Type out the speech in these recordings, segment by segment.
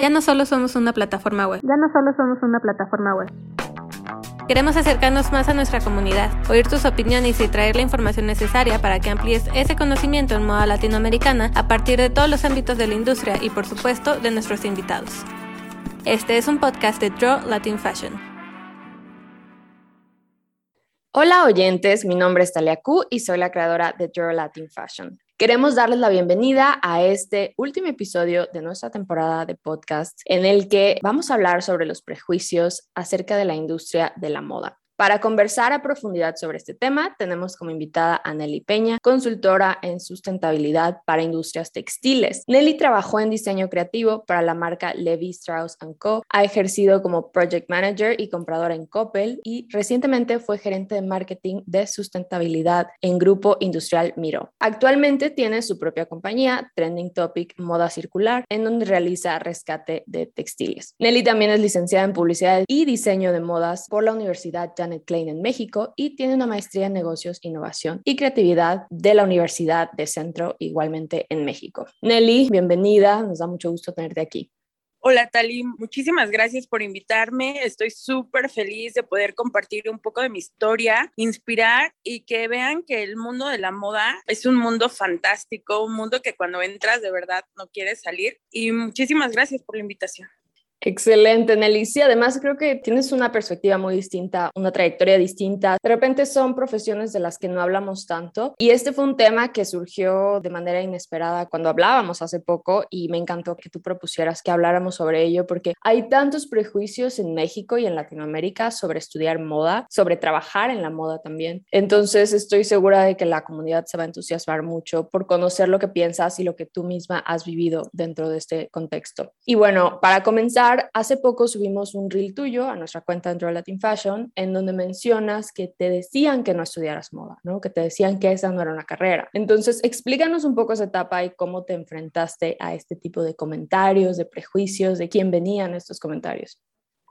Ya no solo somos una plataforma web. Ya no solo somos una plataforma web. Queremos acercarnos más a nuestra comunidad, oír tus opiniones y traer la información necesaria para que amplíes ese conocimiento en moda latinoamericana a partir de todos los ámbitos de la industria y por supuesto de nuestros invitados. Este es un podcast de Draw Latin Fashion. Hola oyentes, mi nombre es Talia Q y soy la creadora de Draw Latin Fashion. Queremos darles la bienvenida a este último episodio de nuestra temporada de podcast en el que vamos a hablar sobre los prejuicios acerca de la industria de la moda. Para conversar a profundidad sobre este tema, tenemos como invitada a Nelly Peña, consultora en sustentabilidad para industrias textiles. Nelly trabajó en diseño creativo para la marca Levi Strauss Co. Ha ejercido como project manager y compradora en Coppel y recientemente fue gerente de marketing de sustentabilidad en Grupo Industrial Miro. Actualmente tiene su propia compañía, Trending Topic Moda Circular, en donde realiza rescate de textiles. Nelly también es licenciada en publicidad y diseño de modas por la Universidad Janet Klein en México y tiene una maestría en negocios, innovación y creatividad de la Universidad de Centro, igualmente en México. Nelly, bienvenida, nos da mucho gusto tenerte aquí. Hola Tali, muchísimas gracias por invitarme. Estoy súper feliz de poder compartir un poco de mi historia, inspirar y que vean que el mundo de la moda es un mundo fantástico, un mundo que cuando entras de verdad no quieres salir. Y muchísimas gracias por la invitación. Excelente, Nelly. Sí, además creo que tienes una perspectiva muy distinta, una trayectoria distinta. De repente son profesiones de las que no hablamos tanto y este fue un tema que surgió de manera inesperada cuando hablábamos hace poco y me encantó que tú propusieras que habláramos sobre ello porque hay tantos prejuicios en México y en Latinoamérica sobre estudiar moda, sobre trabajar en la moda también. Entonces estoy segura de que la comunidad se va a entusiasmar mucho por conocer lo que piensas y lo que tú misma has vivido dentro de este contexto. Y bueno, para comenzar, hace poco subimos un reel tuyo a nuestra cuenta de Latin Fashion en donde mencionas que te decían que no estudiaras moda, ¿no? Que te decían que esa no era una carrera. Entonces, explícanos un poco esa etapa y cómo te enfrentaste a este tipo de comentarios, de prejuicios, de quién venían estos comentarios.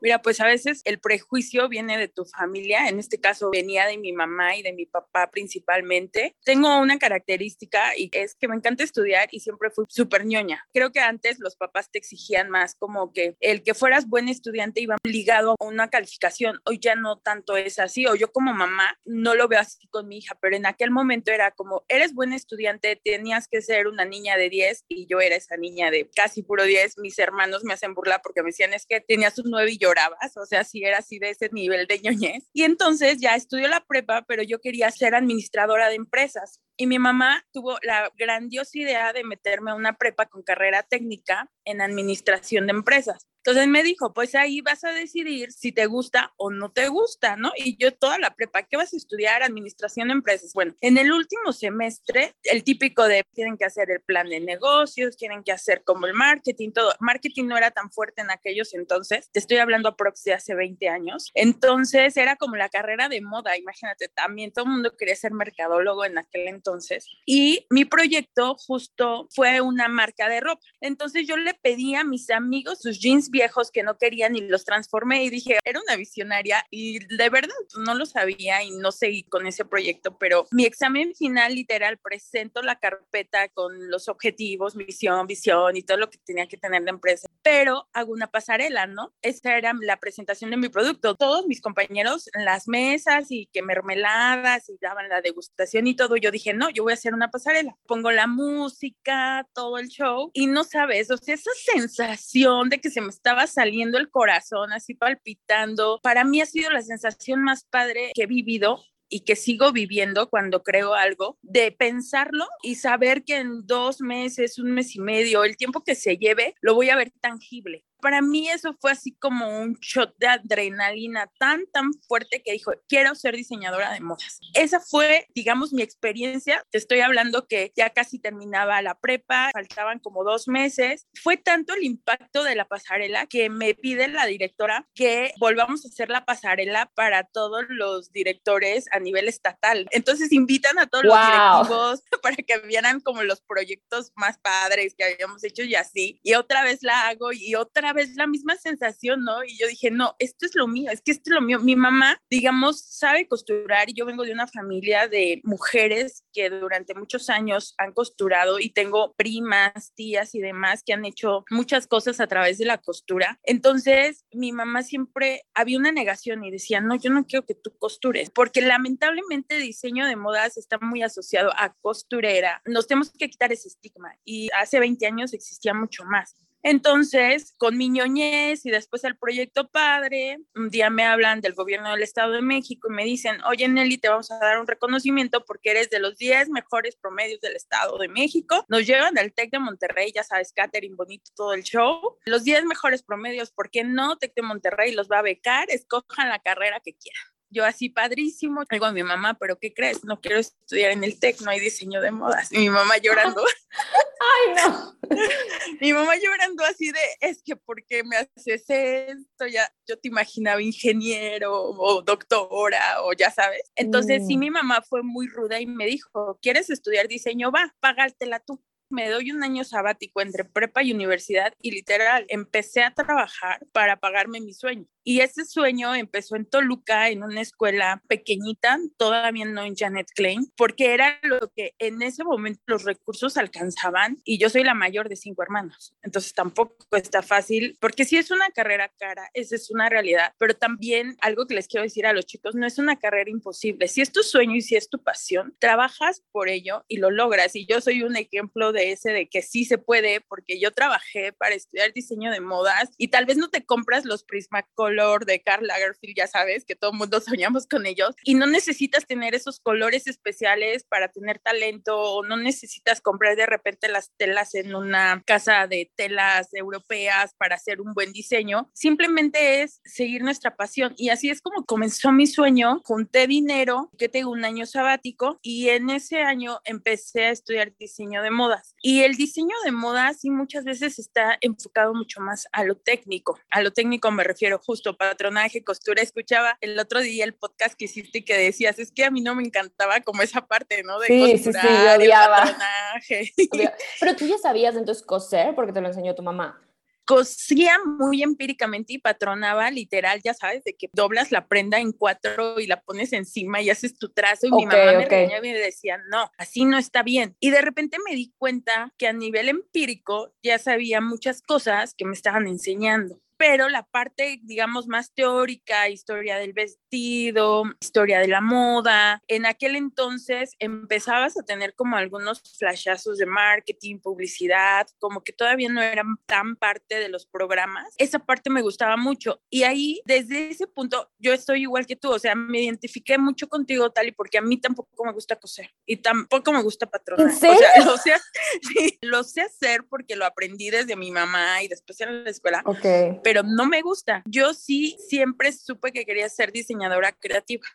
Mira, pues a veces el prejuicio viene de tu familia, en este caso venía de mi mamá y de mi papá principalmente. Tengo una característica y es que me encanta estudiar y siempre fui súper ñoña. Creo que antes los papás te exigían más como que el que fueras buen estudiante iba ligado a una calificación. Hoy ya no tanto es así, o yo como mamá no lo veo así con mi hija, pero en aquel momento era como, eres buen estudiante, tenías que ser una niña de 10 y yo era esa niña de casi puro 10. Mis hermanos me hacen burla porque me decían es que tenías un 9 y yo o sea, si era así de ese nivel de ñoñez. Y entonces ya estudió la prepa, pero yo quería ser administradora de empresas. Y mi mamá tuvo la grandiosa idea de meterme a una prepa con carrera técnica en administración de empresas. Entonces me dijo, pues ahí vas a decidir si te gusta o no te gusta, ¿no? Y yo toda la prepa, ¿qué vas a estudiar? Administración de empresas. Bueno, en el último semestre, el típico de tienen que hacer el plan de negocios, tienen que hacer como el marketing, todo. Marketing no era tan fuerte en aquellos entonces, te estoy hablando aproximadamente hace 20 años. Entonces era como la carrera de moda, imagínate, también todo el mundo quería ser mercadólogo en aquel entonces. Y mi proyecto justo fue una marca de ropa. Entonces yo le pedí a mis amigos sus jeans viejos que no querían y los transformé y dije, era una visionaria y de verdad no lo sabía y no seguí con ese proyecto, pero mi examen final literal presento la carpeta con los objetivos, misión, visión y todo lo que tenía que tener la empresa, pero hago una pasarela, ¿no? Esa era la presentación de mi producto. Todos mis compañeros en las mesas y que mermeladas y daban la degustación y todo, yo dije, no, yo voy a hacer una pasarela. Pongo la música, todo el show y no sabes, o sea, esa sensación de que se me está estaba saliendo el corazón así palpitando. Para mí ha sido la sensación más padre que he vivido y que sigo viviendo cuando creo algo, de pensarlo y saber que en dos meses, un mes y medio, el tiempo que se lleve, lo voy a ver tangible para mí eso fue así como un shot de adrenalina tan, tan fuerte que dijo, quiero ser diseñadora de modas. Esa fue, digamos, mi experiencia. Te estoy hablando que ya casi terminaba la prepa, faltaban como dos meses. Fue tanto el impacto de la pasarela que me pide la directora que volvamos a hacer la pasarela para todos los directores a nivel estatal. Entonces invitan a todos los directivos para que vieran como los proyectos más padres que habíamos hecho y así. Y otra vez la hago y otra vez la misma sensación, ¿no? Y yo dije, no, esto es lo mío, es que esto es lo mío. Mi mamá, digamos, sabe costurar y yo vengo de una familia de mujeres que durante muchos años han costurado y tengo primas, tías y demás que han hecho muchas cosas a través de la costura. Entonces, mi mamá siempre había una negación y decía, no, yo no quiero que tú costures, porque lamentablemente diseño de modas está muy asociado a costurera. Nos tenemos que quitar ese estigma y hace 20 años existía mucho más. Entonces, con mi ñoñez y después el proyecto padre, un día me hablan del gobierno del Estado de México y me dicen, oye Nelly, te vamos a dar un reconocimiento porque eres de los 10 mejores promedios del Estado de México. Nos llevan al TEC de Monterrey, ya sabes, catering bonito, todo el show. Los 10 mejores promedios, ¿por qué no? TEC de Monterrey los va a becar, escojan la carrera que quieran. Yo así padrísimo, digo a mi mamá, pero ¿qué crees? No quiero estudiar en el TEC, no hay diseño de modas. Y mi mamá llorando. Ay, no. mi mamá llorando así de, es que ¿por qué me haces esto? Ya, yo te imaginaba ingeniero o doctora o ya sabes. Entonces sí, mm. mi mamá fue muy ruda y me dijo, ¿quieres estudiar diseño? Va, págatela tú me doy un año sabático entre prepa y universidad y literal empecé a trabajar para pagarme mi sueño. Y ese sueño empezó en Toluca, en una escuela pequeñita, todavía no en Janet Klein, porque era lo que en ese momento los recursos alcanzaban y yo soy la mayor de cinco hermanos. Entonces tampoco está fácil, porque si es una carrera cara, esa es una realidad, pero también algo que les quiero decir a los chicos, no es una carrera imposible. Si es tu sueño y si es tu pasión, trabajas por ello y lo logras. Y yo soy un ejemplo de ese, de que sí se puede, porque yo trabajé para estudiar diseño de modas y tal vez no te compras los Prismacolor de Karl Lagerfeld, ya sabes, que todo el mundo soñamos con ellos, y no necesitas tener esos colores especiales para tener talento, o no necesitas comprar de repente las telas en una casa de telas europeas para hacer un buen diseño, simplemente es seguir nuestra pasión. Y así es como comenzó mi sueño, junté dinero, que tengo un año sabático, y en ese año empecé a estudiar diseño de modas. Y el diseño de modas sí muchas veces está enfocado mucho más a lo técnico. A lo técnico me refiero justo patronaje, costura. Escuchaba el otro día el podcast que hiciste y que decías, es que a mí no me encantaba como esa parte, ¿no? De sí, sí, sí, patronaje. Pero tú ya sabías entonces coser porque te lo enseñó tu mamá cosía muy empíricamente y patronaba literal, ya sabes, de que doblas la prenda en cuatro y la pones encima y haces tu trazo y mi mamá me regañaba y me decía, no, así no está bien. Y de repente me di cuenta que a nivel empírico ya sabía muchas cosas que me estaban enseñando pero la parte, digamos, más teórica, historia del vestido, historia de la moda, en aquel entonces empezabas a tener como algunos flashazos de marketing, publicidad, como que todavía no eran tan parte de los programas. Esa parte me gustaba mucho y ahí, desde ese punto, yo estoy igual que tú, o sea, me identifiqué mucho contigo, tal y porque a mí tampoco me gusta coser y tampoco me gusta patronar. O sea, lo sé, sí, lo sé hacer porque lo aprendí desde mi mamá y después en la escuela. Ok pero no me gusta. Yo sí siempre supe que quería ser diseñadora creativa.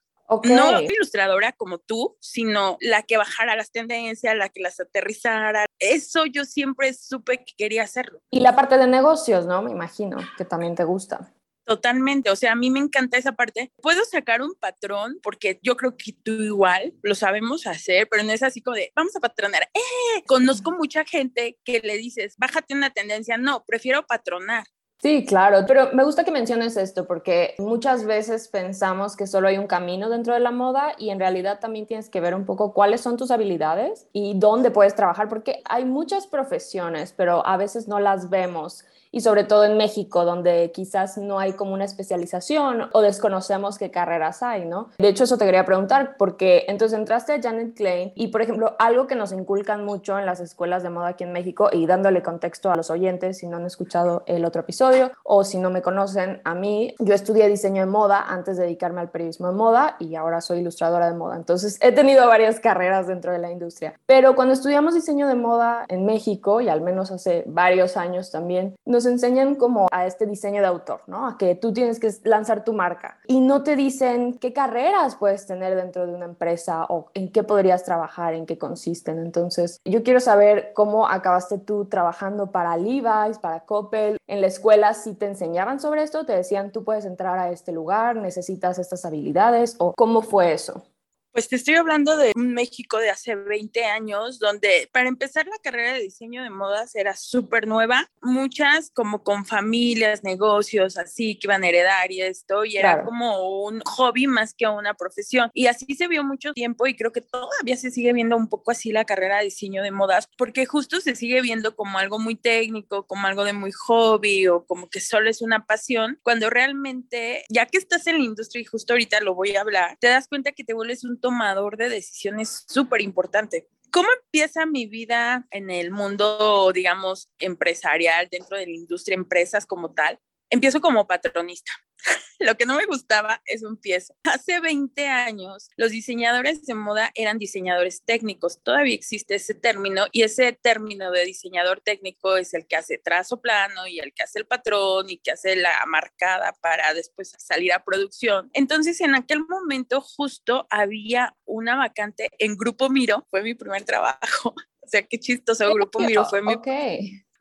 No ilustradora como tú, sino la que bajara las tendencias, la que las aterrizara. Eso yo siempre supe que quería hacerlo. Y la parte de negocios, ¿no? Me imagino que también te gusta. Totalmente, o sea, a mí me encanta esa parte. Puedo sacar un patrón porque yo creo que tú igual lo sabemos hacer, pero no es así como de, vamos a patronar. ¡Eh! Conozco mucha gente que le dices, bájate una tendencia. No, prefiero patronar. Sí, claro, pero me gusta que menciones esto porque muchas veces pensamos que solo hay un camino dentro de la moda y en realidad también tienes que ver un poco cuáles son tus habilidades y dónde puedes trabajar porque hay muchas profesiones, pero a veces no las vemos y sobre todo en México, donde quizás no hay como una especialización o desconocemos qué carreras hay, ¿no? De hecho, eso te quería preguntar, porque entonces entraste a Janet Klein y, por ejemplo, algo que nos inculcan mucho en las escuelas de moda aquí en México y dándole contexto a los oyentes si no han escuchado el otro episodio o si no me conocen a mí, yo estudié diseño de moda antes de dedicarme al periodismo de moda y ahora soy ilustradora de moda. Entonces, he tenido varias carreras dentro de la industria. Pero cuando estudiamos diseño de moda en México, y al menos hace varios años también, nos enseñan como a este diseño de autor, ¿no? A que tú tienes que lanzar tu marca y no te dicen qué carreras puedes tener dentro de una empresa o en qué podrías trabajar, en qué consisten. Entonces, yo quiero saber cómo acabaste tú trabajando para Levi's, para Coppel. En la escuela, si te enseñaban sobre esto, te decían tú puedes entrar a este lugar, necesitas estas habilidades o cómo fue eso. Pues te estoy hablando de un México de hace 20 años, donde para empezar la carrera de diseño de modas era súper nueva, muchas como con familias, negocios, así que iban a heredar y esto, y era como un hobby más que una profesión. Y así se vio mucho tiempo y creo que todavía se sigue viendo un poco así la carrera de diseño de modas, porque justo se sigue viendo como algo muy técnico, como algo de muy hobby o como que solo es una pasión, cuando realmente, ya que estás en la industria y justo ahorita lo voy a hablar, te das cuenta que te vuelves un tomador de decisiones súper importante. ¿Cómo empieza mi vida en el mundo, digamos, empresarial, dentro de la industria, empresas como tal? Empiezo como patronista. Lo que no me gustaba es un piezo. Hace 20 años, los diseñadores de moda eran diseñadores técnicos. Todavía existe ese término y ese término de diseñador técnico es el que hace trazo plano y el que hace el patrón y que hace la marcada para después salir a producción. Entonces, en aquel momento justo había una vacante en Grupo Miro, fue mi primer trabajo. O sea, qué chistoso, Grupo Miro fue mi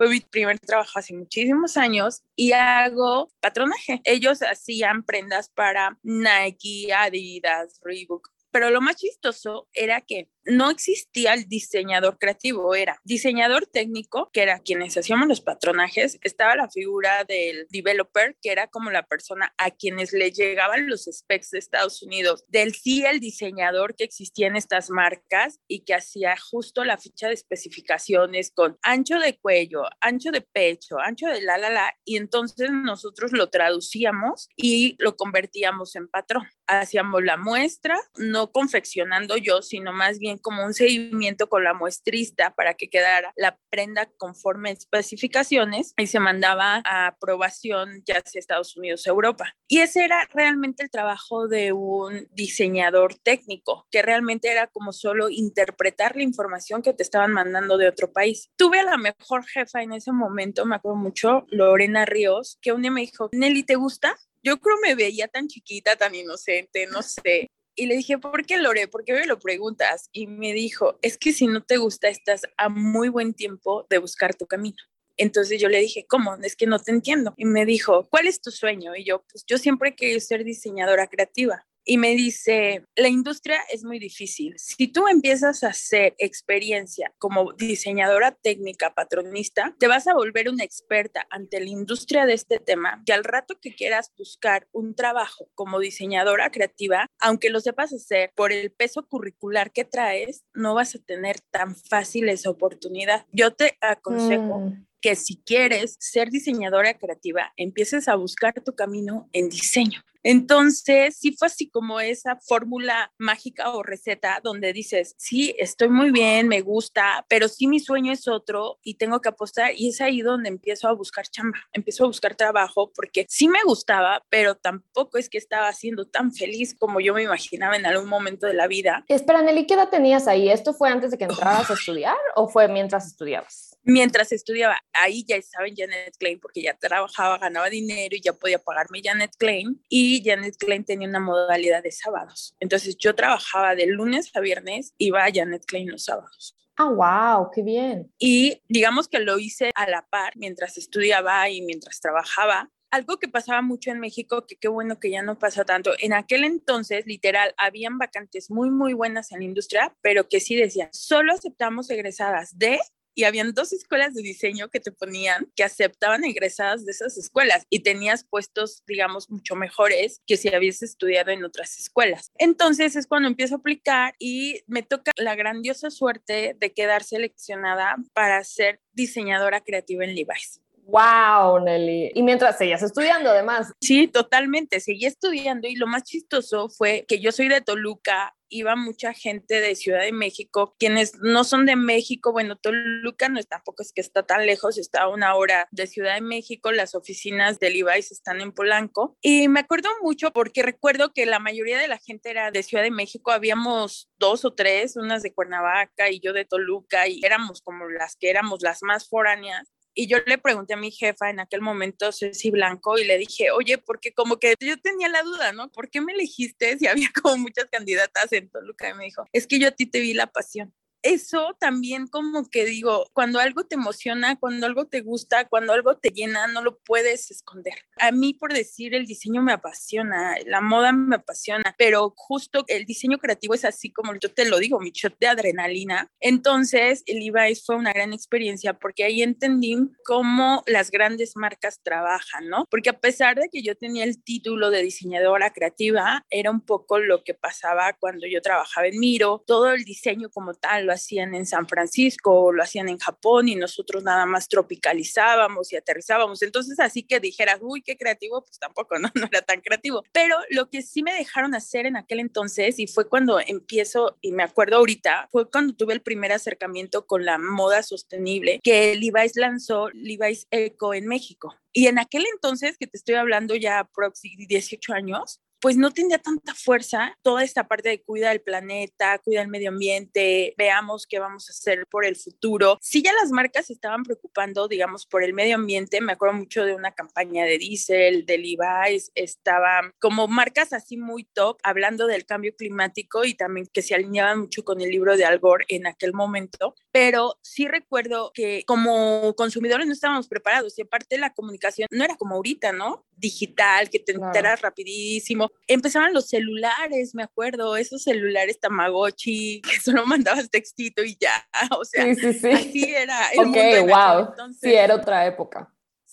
fue mi primer trabajo hace muchísimos años y hago patronaje. Ellos hacían prendas para Nike, Adidas, Reebok, pero lo más chistoso era que no existía el diseñador creativo, era diseñador técnico, que era quienes hacíamos los patronajes, estaba la figura del developer, que era como la persona a quienes le llegaban los specs de Estados Unidos, del sí el diseñador que existía en estas marcas y que hacía justo la ficha de especificaciones con ancho de cuello, ancho de pecho, ancho de la la la, y entonces nosotros lo traducíamos y lo convertíamos en patrón. Hacíamos la muestra, no confeccionando yo, sino más bien como un seguimiento con la muestrista para que quedara la prenda conforme especificaciones y se mandaba a aprobación ya sea Estados Unidos Europa. Y ese era realmente el trabajo de un diseñador técnico, que realmente era como solo interpretar la información que te estaban mandando de otro país. Tuve a la mejor jefa en ese momento, me acuerdo mucho, Lorena Ríos, que un día me dijo, Nelly, ¿te gusta? Yo creo me veía tan chiquita, tan inocente, no sé. Y le dije, ¿por qué Lore? ¿Por qué me lo preguntas? Y me dijo, es que si no te gusta, estás a muy buen tiempo de buscar tu camino. Entonces yo le dije, ¿cómo? Es que no te entiendo. Y me dijo, ¿cuál es tu sueño? Y yo, pues yo siempre he querido ser diseñadora creativa y me dice, la industria es muy difícil. Si tú empiezas a hacer experiencia como diseñadora técnica, patronista, te vas a volver una experta ante la industria de este tema, que al rato que quieras buscar un trabajo como diseñadora creativa, aunque lo sepas hacer por el peso curricular que traes, no vas a tener tan fácil esa oportunidad. Yo te aconsejo mm. que si quieres ser diseñadora creativa, empieces a buscar tu camino en diseño. Entonces, sí fue así como esa fórmula mágica o receta donde dices, sí, estoy muy bien, me gusta, pero sí mi sueño es otro y tengo que apostar y es ahí donde empiezo a buscar chamba, empiezo a buscar trabajo porque sí me gustaba, pero tampoco es que estaba siendo tan feliz como yo me imaginaba en algún momento de la vida. Espera, Nelly, ¿qué edad tenías ahí? ¿Esto fue antes de que entraras a estudiar o fue mientras estudiabas? mientras estudiaba, ahí ya estaba en Janet Klein porque ya trabajaba, ganaba dinero y ya podía pagarme Janet Klein y Janet Klein tenía una modalidad de sábados. Entonces yo trabajaba de lunes a viernes, iba a Janet Klein los sábados. Ah, wow, qué bien. Y digamos que lo hice a la par mientras estudiaba y mientras trabajaba. Algo que pasaba mucho en México, que qué bueno que ya no pasa tanto. En aquel entonces, literal, habían vacantes muy, muy buenas en la industria, pero que sí decían, solo aceptamos egresadas de y habían dos escuelas de diseño que te ponían que aceptaban egresadas de esas escuelas y tenías puestos, digamos, mucho mejores que si habías estudiado en otras escuelas. Entonces es cuando empiezo a aplicar y me toca la grandiosa suerte de quedar seleccionada para ser diseñadora creativa en Levi's. Wow, Nelly. Y mientras seguías estudiando, además. Sí, totalmente. Seguí estudiando y lo más chistoso fue que yo soy de Toluca iba mucha gente de Ciudad de México, quienes no son de México, bueno, Toluca no es tampoco es que está tan lejos, está a una hora de Ciudad de México, las oficinas del Levi's están en Polanco. Y me acuerdo mucho porque recuerdo que la mayoría de la gente era de Ciudad de México, habíamos dos o tres, unas de Cuernavaca y yo de Toluca y éramos como las que éramos las más foráneas y yo le pregunté a mi jefa en aquel momento, Ceci Blanco, y le dije, oye, porque como que yo tenía la duda, ¿no? ¿Por qué me elegiste si había como muchas candidatas en Toluca? Y me dijo, es que yo a ti te vi la pasión. Eso también como que digo, cuando algo te emociona, cuando algo te gusta, cuando algo te llena, no lo puedes esconder. A mí, por decir, el diseño me apasiona, la moda me apasiona, pero justo el diseño creativo es así como yo te lo digo, mi shot de adrenalina. Entonces, el Levi's fue una gran experiencia porque ahí entendí cómo las grandes marcas trabajan, ¿no? Porque a pesar de que yo tenía el título de diseñadora creativa, era un poco lo que pasaba cuando yo trabajaba en Miro, todo el diseño como tal lo hacían en San Francisco, lo hacían en Japón y nosotros nada más tropicalizábamos y aterrizábamos. Entonces, así que dijeras, uy, qué creativo, pues tampoco, ¿no? No era tan creativo. Pero lo que sí me dejaron hacer en aquel entonces, y fue cuando empiezo, y me acuerdo ahorita, fue cuando tuve el primer acercamiento con la moda sostenible, que Levi's lanzó Levi's Eco en México. Y en aquel entonces, que te estoy hablando ya próximamente 18 años, pues no tenía tanta fuerza toda esta parte de cuida el planeta, cuida el medio ambiente, veamos qué vamos a hacer por el futuro. Si ya las marcas estaban preocupando, digamos, por el medio ambiente, me acuerdo mucho de una campaña de Diesel, de Levi's, estaban como marcas así muy top hablando del cambio climático y también que se alineaban mucho con el libro de Al Gore en aquel momento, pero sí recuerdo que como consumidores no estábamos preparados y aparte la comunicación no era como ahorita, ¿no? Digital, que te enteras rapidísimo empezaban los celulares, me acuerdo, esos celulares Tamagotchi, que solo mandabas textito y ya, o sea, así era. El ok, wow, sí, era otra época.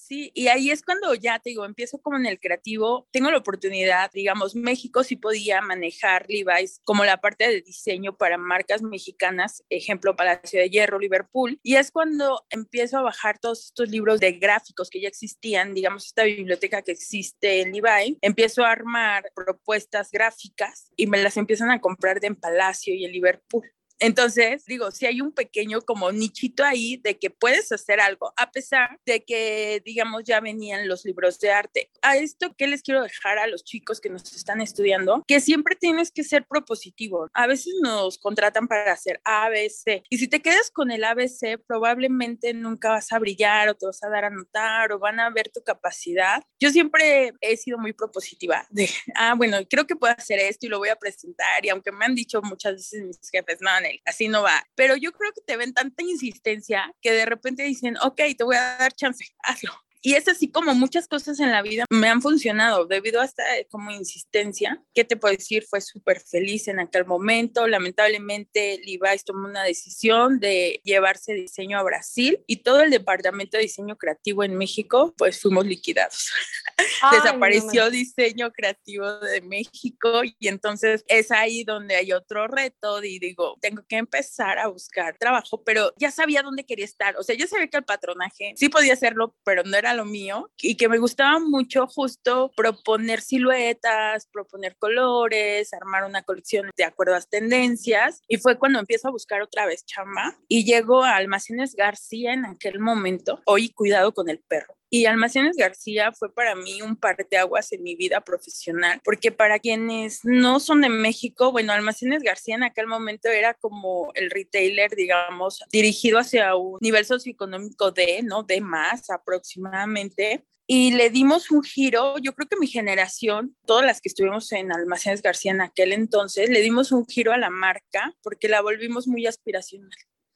Sí, y ahí es cuando ya te digo, empiezo como en el creativo, tengo la oportunidad, digamos, México sí podía manejar Levi's como la parte de diseño para marcas mexicanas, ejemplo, Palacio de Hierro, Liverpool, y es cuando empiezo a bajar todos estos libros de gráficos que ya existían, digamos, esta biblioteca que existe en Levi, empiezo a armar propuestas gráficas y me las empiezan a comprar de en Palacio y en Liverpool. Entonces, digo, si hay un pequeño como nichito ahí de que puedes hacer algo, a pesar de que, digamos, ya venían los libros de arte. A esto, ¿qué les quiero dejar a los chicos que nos están estudiando? Que siempre tienes que ser propositivo. A veces nos contratan para hacer ABC y si te quedas con el ABC, probablemente nunca vas a brillar o te vas a dar a notar o van a ver tu capacidad. Yo siempre he sido muy propositiva de, ah, bueno, creo que puedo hacer esto y lo voy a presentar y aunque me han dicho muchas veces mis jefes, no, así no va. Pero yo creo que te ven tanta insistencia que de repente dicen, ok, te voy a dar chance, hazlo. Y es así como muchas cosas en la vida me han funcionado debido a esta eh, como insistencia. ¿Qué te puedo decir? Fue súper feliz en aquel momento. Lamentablemente, Levi's tomó una decisión de llevarse diseño a Brasil y todo el departamento de diseño creativo en México, pues fuimos liquidados. Desapareció diseño creativo de México y entonces es ahí donde hay otro reto y digo, tengo que empezar a buscar trabajo, pero ya sabía dónde quería estar. O sea, yo sabía que el patronaje sí podía hacerlo, pero no era lo mío y que me gustaba mucho justo proponer siluetas, proponer colores, armar una colección de acuerdo a las tendencias y fue cuando empiezo a buscar otra vez chamba y llego a Almacenes García en aquel momento, hoy cuidado con el perro. Y Almacenes García fue para mí un aguas en mi vida profesional, porque para quienes no son de México, bueno, Almacenes García en aquel momento era como el retailer, digamos, dirigido hacia un nivel socioeconómico de, ¿no? De más aproximadamente. Y le dimos un giro, yo creo que mi generación, todas las que estuvimos en Almacenes García en aquel entonces, le dimos un giro a la marca porque la volvimos muy aspiracional.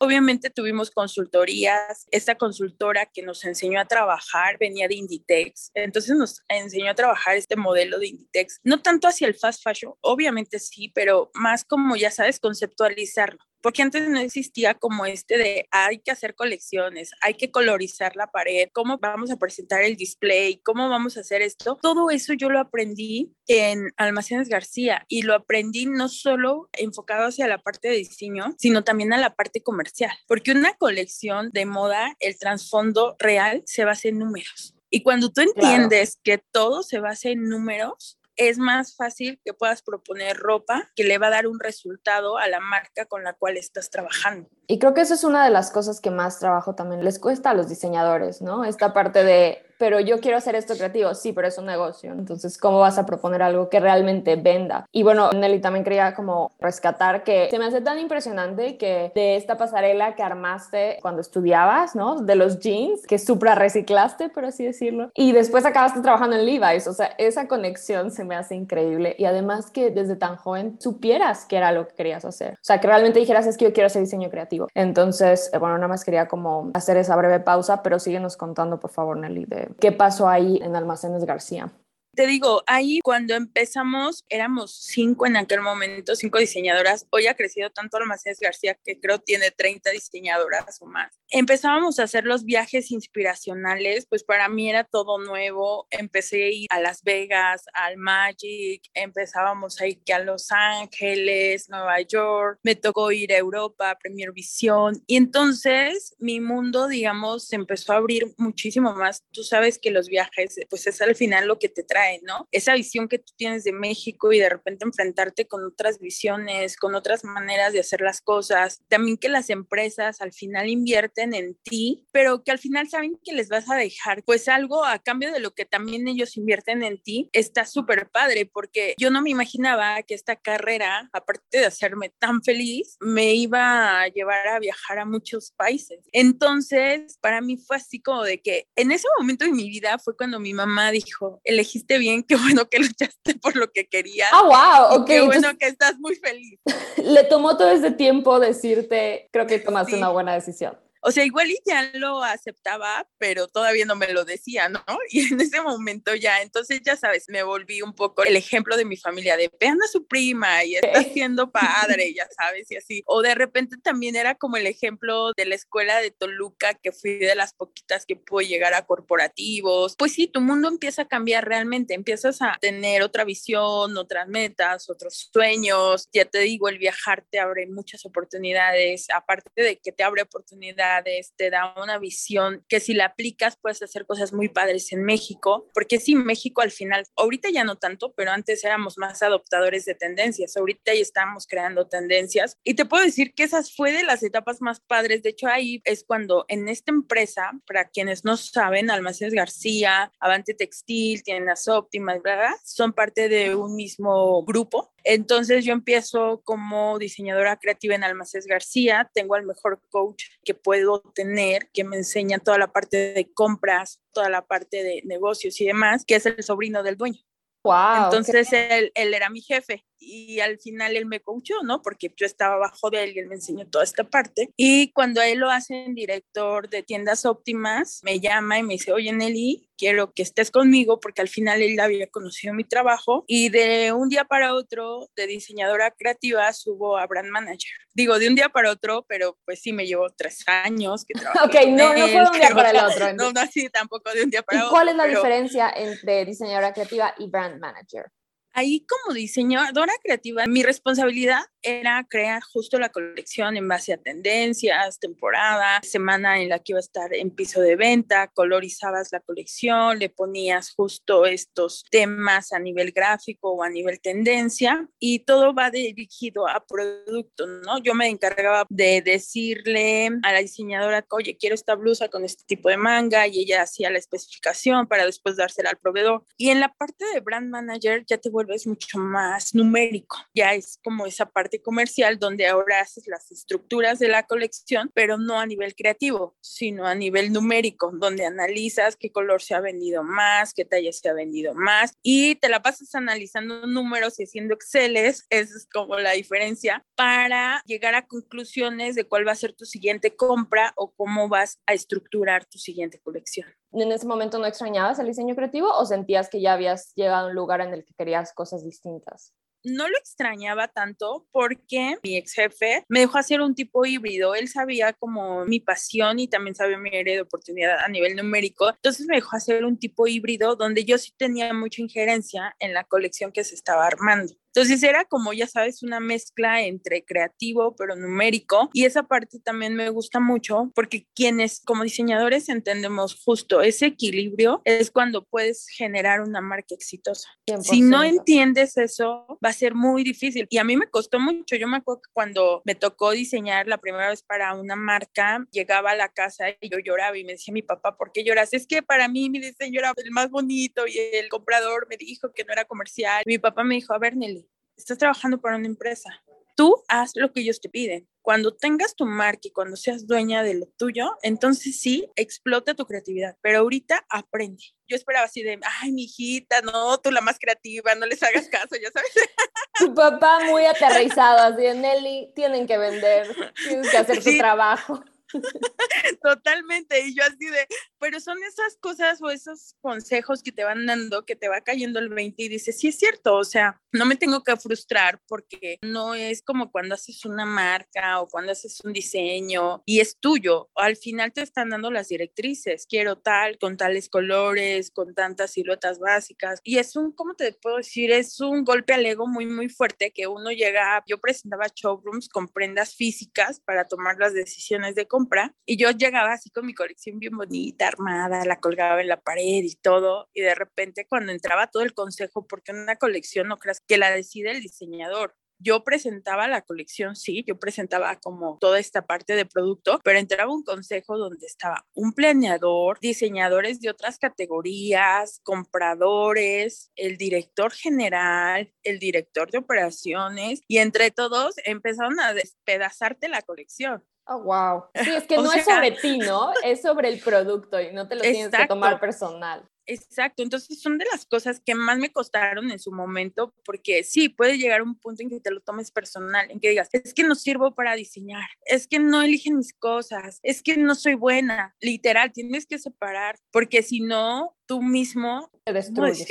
Obviamente tuvimos consultorías, esta consultora que nos enseñó a trabajar venía de Inditex, entonces nos enseñó a trabajar este modelo de Inditex, no tanto hacia el fast fashion, obviamente sí, pero más como ya sabes, conceptualizarlo porque antes no existía como este de hay que hacer colecciones, hay que colorizar la pared, cómo vamos a presentar el display, cómo vamos a hacer esto. Todo eso yo lo aprendí en Almacenes García y lo aprendí no solo enfocado hacia la parte de diseño, sino también a la parte comercial, porque una colección de moda, el trasfondo real se basa en números. Y cuando tú entiendes que todo se basa en números, es más fácil que puedas proponer ropa que le va a dar un resultado a la marca con la cual estás trabajando. Y creo que eso es una de las cosas que más trabajo también les cuesta a los diseñadores, ¿no? Esta parte de pero yo quiero hacer esto creativo, sí, pero es un negocio, entonces, ¿cómo vas a proponer algo que realmente venda? Y bueno, Nelly también quería como rescatar que se me hace tan impresionante que de esta pasarela que armaste cuando estudiabas, ¿no? De los jeans, que supra reciclaste, por así decirlo, y después acabaste trabajando en Levi's, o sea, esa conexión se me hace increíble y además que desde tan joven supieras que era lo que querías hacer, o sea, que realmente dijeras, es que yo quiero hacer diseño creativo. Entonces, eh, bueno, nada más quería como hacer esa breve pausa, pero síguenos contando, por favor, Nelly, de qué pasó ahí en Almacenes García. Te digo, ahí cuando empezamos éramos cinco en aquel momento, cinco diseñadoras. Hoy ha crecido tanto Almacenes García que creo tiene 30 diseñadoras o más. Empezábamos a hacer los viajes inspiracionales, pues para mí era todo nuevo. Empecé a ir a Las Vegas, al Magic, empezábamos a ir a Los Ángeles, Nueva York, me tocó ir a Europa, Premier Visión. Y entonces mi mundo, digamos, se empezó a abrir muchísimo más. Tú sabes que los viajes, pues es al final lo que te trae ¿no? Esa visión que tú tienes de México y de repente enfrentarte con otras visiones, con otras maneras de hacer las cosas. También que las empresas al final invierten en ti, pero que al final saben que les vas a dejar pues algo a cambio de lo que también ellos invierten en ti. Está súper padre porque yo no me imaginaba que esta carrera, aparte de hacerme tan feliz, me iba a llevar a viajar a muchos países. Entonces, para mí fue así como de que en ese momento de mi vida fue cuando mi mamá dijo, elegiste bien, qué bueno que luchaste por lo que querías. Ah, wow, ok. Qué bueno que estás muy feliz. Le tomó todo ese tiempo decirte, creo que tomaste una buena decisión. O sea, igual y ya lo aceptaba, pero todavía no me lo decía, ¿no? Y en ese momento ya, entonces ya sabes, me volví un poco el ejemplo de mi familia, de vean a su prima y está siendo padre, ya sabes, y así. O de repente también era como el ejemplo de la escuela de Toluca, que fui de las poquitas que pude llegar a corporativos. Pues sí, tu mundo empieza a cambiar realmente, empiezas a tener otra visión, otras metas, otros sueños. Ya te digo, el viajar te abre muchas oportunidades, aparte de que te abre oportunidades te da una visión que si la aplicas puedes hacer cosas muy padres en México, porque sí, México al final, ahorita ya no tanto, pero antes éramos más adoptadores de tendencias, ahorita ya estamos creando tendencias y te puedo decir que esas fue de las etapas más padres, de hecho ahí es cuando en esta empresa, para quienes no saben, Almacenes García, Avante Textil, Tiendas Óptimas, ¿verdad? Son parte de un mismo grupo entonces yo empiezo como diseñadora creativa en Almacenes García, tengo al mejor coach que puedo tener, que me enseña toda la parte de compras, toda la parte de negocios y demás, que es el sobrino del dueño. Wow, Entonces él, él, era mi jefe y al final él me coachó, ¿no? Porque yo estaba abajo de él y él me enseñó toda esta parte. Y cuando él lo hace en director de tiendas óptimas, me llama y me dice, oye Nelly, quiero que estés conmigo porque al final él había conocido mi trabajo y de un día para otro de diseñadora creativa subo a brand manager. Digo, de un día para otro, pero pues sí me llevó tres años que Ok, no, no fue de un día para el otro. No, no, así tampoco de un día para ¿Y otro. ¿Cuál es la diferencia entre diseñadora creativa y brand manager? Ahí como diseñadora creativa, mi responsabilidad era crear justo la colección en base a tendencias, temporada, semana en la que iba a estar en piso de venta, colorizabas la colección, le ponías justo estos temas a nivel gráfico o a nivel tendencia y todo va dirigido a producto, ¿no? Yo me encargaba de decirle a la diseñadora, oye, quiero esta blusa con este tipo de manga y ella hacía la especificación para después dársela al proveedor. Y en la parte de brand manager ya te vuelves mucho más numérico, ya es como esa parte comercial donde ahora haces las estructuras de la colección, pero no a nivel creativo, sino a nivel numérico, donde analizas qué color se ha vendido más, qué talla se ha vendido más y te la pasas analizando números y haciendo Exceles, esa es como la diferencia, para llegar a conclusiones de cuál va a ser tu siguiente compra o cómo vas a estructurar tu siguiente colección en ese momento no extrañabas el diseño creativo o sentías que ya habías llegado a un lugar en el que querías cosas distintas? no lo extrañaba tanto porque mi ex jefe me dejó hacer un tipo híbrido. Él sabía como mi pasión y también sabía mi área de oportunidad a nivel numérico. Entonces me dejó hacer un tipo híbrido donde yo sí tenía mucha injerencia en la colección que se estaba armando. Entonces era como, ya sabes, una mezcla entre creativo pero numérico y esa parte también me gusta mucho porque quienes como diseñadores entendemos justo ese equilibrio es cuando puedes generar una marca exitosa. 100%. Si no entiendes eso, va a ser muy difícil y a mí me costó mucho. Yo me acuerdo que cuando me tocó diseñar la primera vez para una marca, llegaba a la casa y yo lloraba y me decía mi papá, ¿por qué lloras? Es que para mí mi diseño era el más bonito y el comprador me dijo que no era comercial. Mi papá me dijo, a ver, Nelly, estás trabajando para una empresa. tú haz lo que ellos te piden. Cuando tengas tu marca y cuando seas dueña de lo tuyo, entonces sí, explota tu creatividad, pero ahorita aprende. Yo esperaba así de, ay, mi hijita, no, tú la más creativa, no les hagas caso, ya sabes. Tu papá muy aterrizado, así de, Nelly, tienen que vender, tienes que hacer tu trabajo. Totalmente. Y yo así de, pero son esas cosas o esos consejos que te van dando, que te va cayendo el 20 y dices, sí es cierto, o sea, no me tengo que frustrar porque no es como cuando haces una marca o cuando haces un diseño y es tuyo. Al final te están dando las directrices, quiero tal, con tales colores, con tantas siluetas básicas. Y es un, ¿cómo te puedo decir? Es un golpe al ego muy, muy fuerte que uno llega, yo presentaba showrooms con prendas físicas para tomar las decisiones de compra y yo llegaba así con mi colección bien bonita, la colgaba en la pared y todo y de repente cuando entraba todo el consejo, porque una colección no creas que la decide el diseñador, yo presentaba la colección, sí, yo presentaba como toda esta parte de producto, pero entraba un consejo donde estaba un planeador, diseñadores de otras categorías, compradores, el director general, el director de operaciones y entre todos empezaron a despedazarte la colección. Oh, wow. Sí, es que no es sobre ti, ¿no? Es sobre el producto y no te lo tienes que tomar personal. Exacto, entonces son de las cosas que más me costaron en su momento, porque sí, puede llegar un punto en que te lo tomes personal, en que digas, es que no sirvo para diseñar, es que no eligen mis cosas, es que no soy buena, literal, tienes que separar, porque si no, tú mismo te destruyes.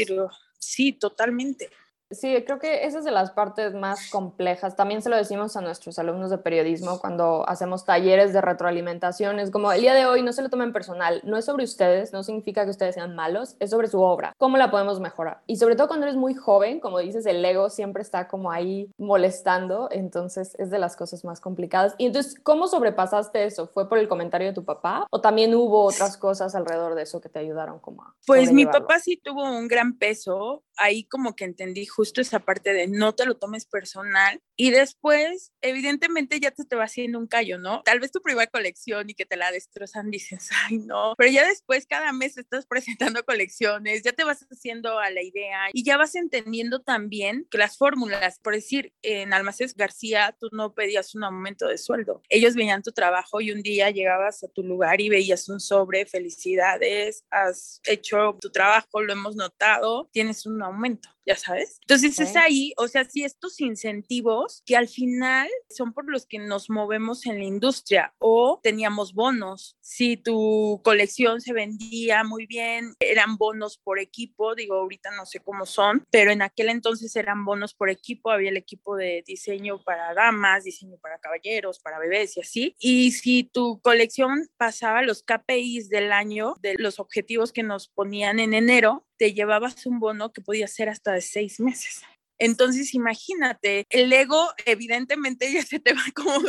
sí, totalmente. Sí, creo que esa es de las partes más complejas. También se lo decimos a nuestros alumnos de periodismo cuando hacemos talleres de retroalimentación. Es como el día de hoy no se lo tomen personal, no es sobre ustedes, no significa que ustedes sean malos, es sobre su obra. ¿Cómo la podemos mejorar? Y sobre todo cuando eres muy joven, como dices, el ego siempre está como ahí molestando, entonces es de las cosas más complicadas. Y entonces, ¿cómo sobrepasaste eso? ¿Fue por el comentario de tu papá o también hubo otras cosas alrededor de eso que te ayudaron como a... Pues mi papá sí tuvo un gran peso, ahí como que entendí justo esa parte de no te lo tomes personal y después evidentemente ya te, te va haciendo un callo, ¿no? Tal vez tu primera colección y que te la destrozan dices, ay no, pero ya después cada mes estás presentando colecciones, ya te vas haciendo a la idea y ya vas entendiendo también que las fórmulas, por decir, en Almacenes García tú no pedías un aumento de sueldo, ellos veían tu trabajo y un día llegabas a tu lugar y veías un sobre, felicidades, has hecho tu trabajo, lo hemos notado, tienes un aumento ya sabes. Entonces es ahí, o sea, sí, estos incentivos que al final son por los que nos movemos en la industria o teníamos bonos. Si tu colección se vendía muy bien, eran bonos por equipo, digo, ahorita no sé cómo son, pero en aquel entonces eran bonos por equipo, había el equipo de diseño para damas, diseño para caballeros, para bebés y así. Y si tu colección pasaba los KPIs del año, de los objetivos que nos ponían en enero, te llevabas un bono que podía ser hasta de seis meses. Entonces, imagínate, el ego evidentemente ya se te va como...